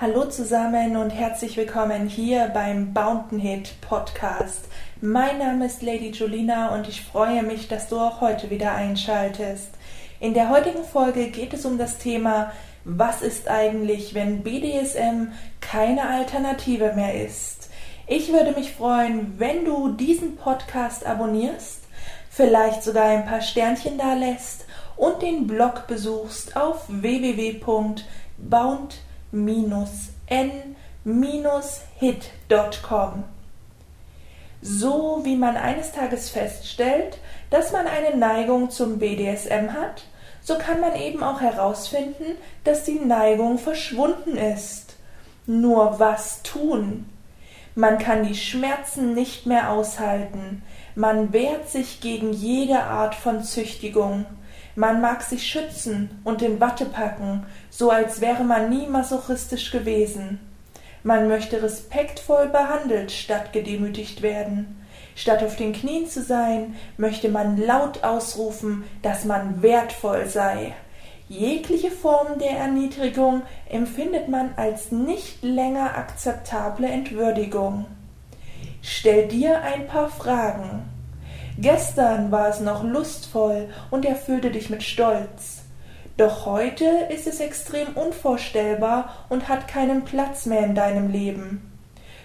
Hallo zusammen und herzlich willkommen hier beim Bountain Hit Podcast. Mein Name ist Lady Julina und ich freue mich, dass du auch heute wieder einschaltest. In der heutigen Folge geht es um das Thema, was ist eigentlich, wenn BDSM keine Alternative mehr ist? Ich würde mich freuen, wenn du diesen Podcast abonnierst, vielleicht sogar ein paar Sternchen da lässt und den Blog besuchst auf www.bound-n-hit.com. So wie man eines Tages feststellt, dass man eine Neigung zum BDSM hat, so kann man eben auch herausfinden, dass die Neigung verschwunden ist. Nur was tun? Man kann die Schmerzen nicht mehr aushalten, man wehrt sich gegen jede Art von Züchtigung, man mag sich schützen und in Watte packen, so als wäre man nie masochistisch gewesen. Man möchte respektvoll behandelt statt gedemütigt werden. Statt auf den Knien zu sein, möchte man laut ausrufen, dass man wertvoll sei. Jegliche Form der Erniedrigung empfindet man als nicht länger akzeptable Entwürdigung. Stell dir ein paar Fragen. Gestern war es noch lustvoll und erfüllte dich mit Stolz. Doch heute ist es extrem unvorstellbar und hat keinen Platz mehr in deinem Leben.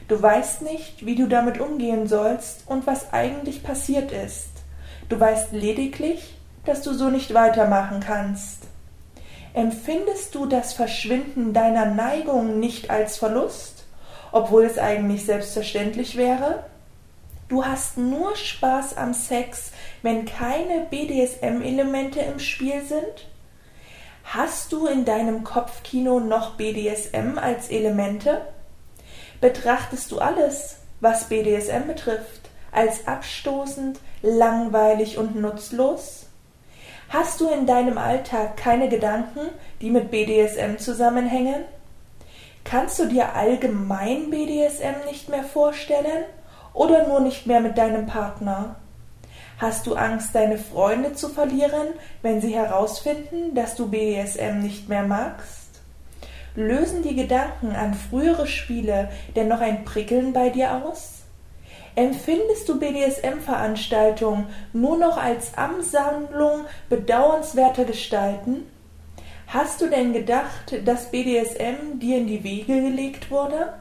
Du weißt nicht, wie du damit umgehen sollst und was eigentlich passiert ist. Du weißt lediglich, dass du so nicht weitermachen kannst. Empfindest du das Verschwinden deiner Neigung nicht als Verlust, obwohl es eigentlich selbstverständlich wäre? Du hast nur Spaß am Sex, wenn keine BDSM-Elemente im Spiel sind? Hast du in deinem Kopfkino noch BDSM als Elemente? betrachtest du alles, was BDSM betrifft, als abstoßend, langweilig und nutzlos? Hast du in deinem Alltag keine Gedanken, die mit BDSM zusammenhängen? Kannst du dir allgemein BDSM nicht mehr vorstellen oder nur nicht mehr mit deinem Partner? Hast du Angst, deine Freunde zu verlieren, wenn sie herausfinden, dass du BDSM nicht mehr magst? Lösen die Gedanken an frühere Spiele denn noch ein Prickeln bei dir aus? Empfindest du BDSM-Veranstaltungen nur noch als Ansammlung bedauernswerter Gestalten? Hast du denn gedacht, dass BDSM dir in die Wege gelegt wurde?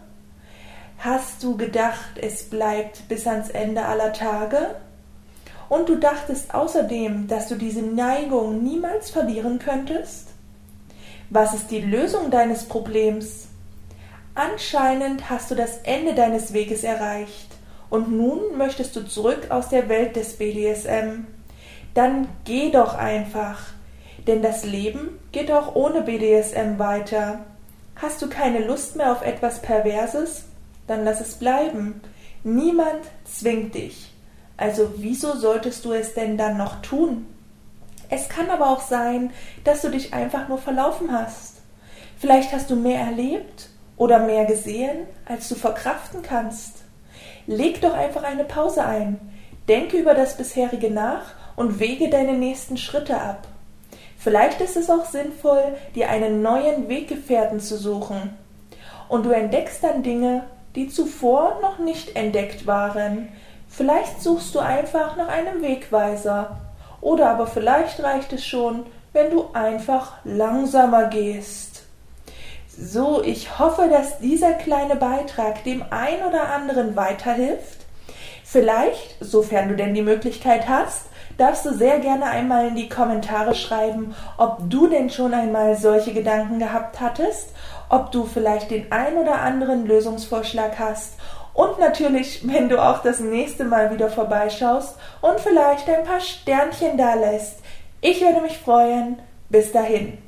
Hast du gedacht, es bleibt bis ans Ende aller Tage? Und du dachtest außerdem, dass du diese Neigung niemals verlieren könntest? Was ist die Lösung deines Problems? Anscheinend hast du das Ende deines Weges erreicht und nun möchtest du zurück aus der Welt des BDSM. Dann geh doch einfach, denn das Leben geht auch ohne BDSM weiter. Hast du keine Lust mehr auf etwas Perverses? Dann lass es bleiben. Niemand zwingt dich. Also wieso solltest du es denn dann noch tun? Es kann aber auch sein, dass du dich einfach nur verlaufen hast. Vielleicht hast du mehr erlebt oder mehr gesehen, als du verkraften kannst. Leg doch einfach eine Pause ein. Denke über das bisherige nach und wege deine nächsten Schritte ab. Vielleicht ist es auch sinnvoll, dir einen neuen Weggefährten zu suchen. Und du entdeckst dann Dinge, die zuvor noch nicht entdeckt waren. Vielleicht suchst du einfach nach einem Wegweiser oder aber vielleicht reicht es schon, wenn du einfach langsamer gehst. So, ich hoffe, dass dieser kleine Beitrag dem ein oder anderen weiterhilft. Vielleicht, sofern du denn die Möglichkeit hast, darfst du sehr gerne einmal in die Kommentare schreiben, ob du denn schon einmal solche Gedanken gehabt hattest, ob du vielleicht den ein oder anderen Lösungsvorschlag hast und natürlich, wenn du auch das nächste Mal wieder vorbeischaust und vielleicht ein paar Sternchen da lässt. Ich würde mich freuen. Bis dahin.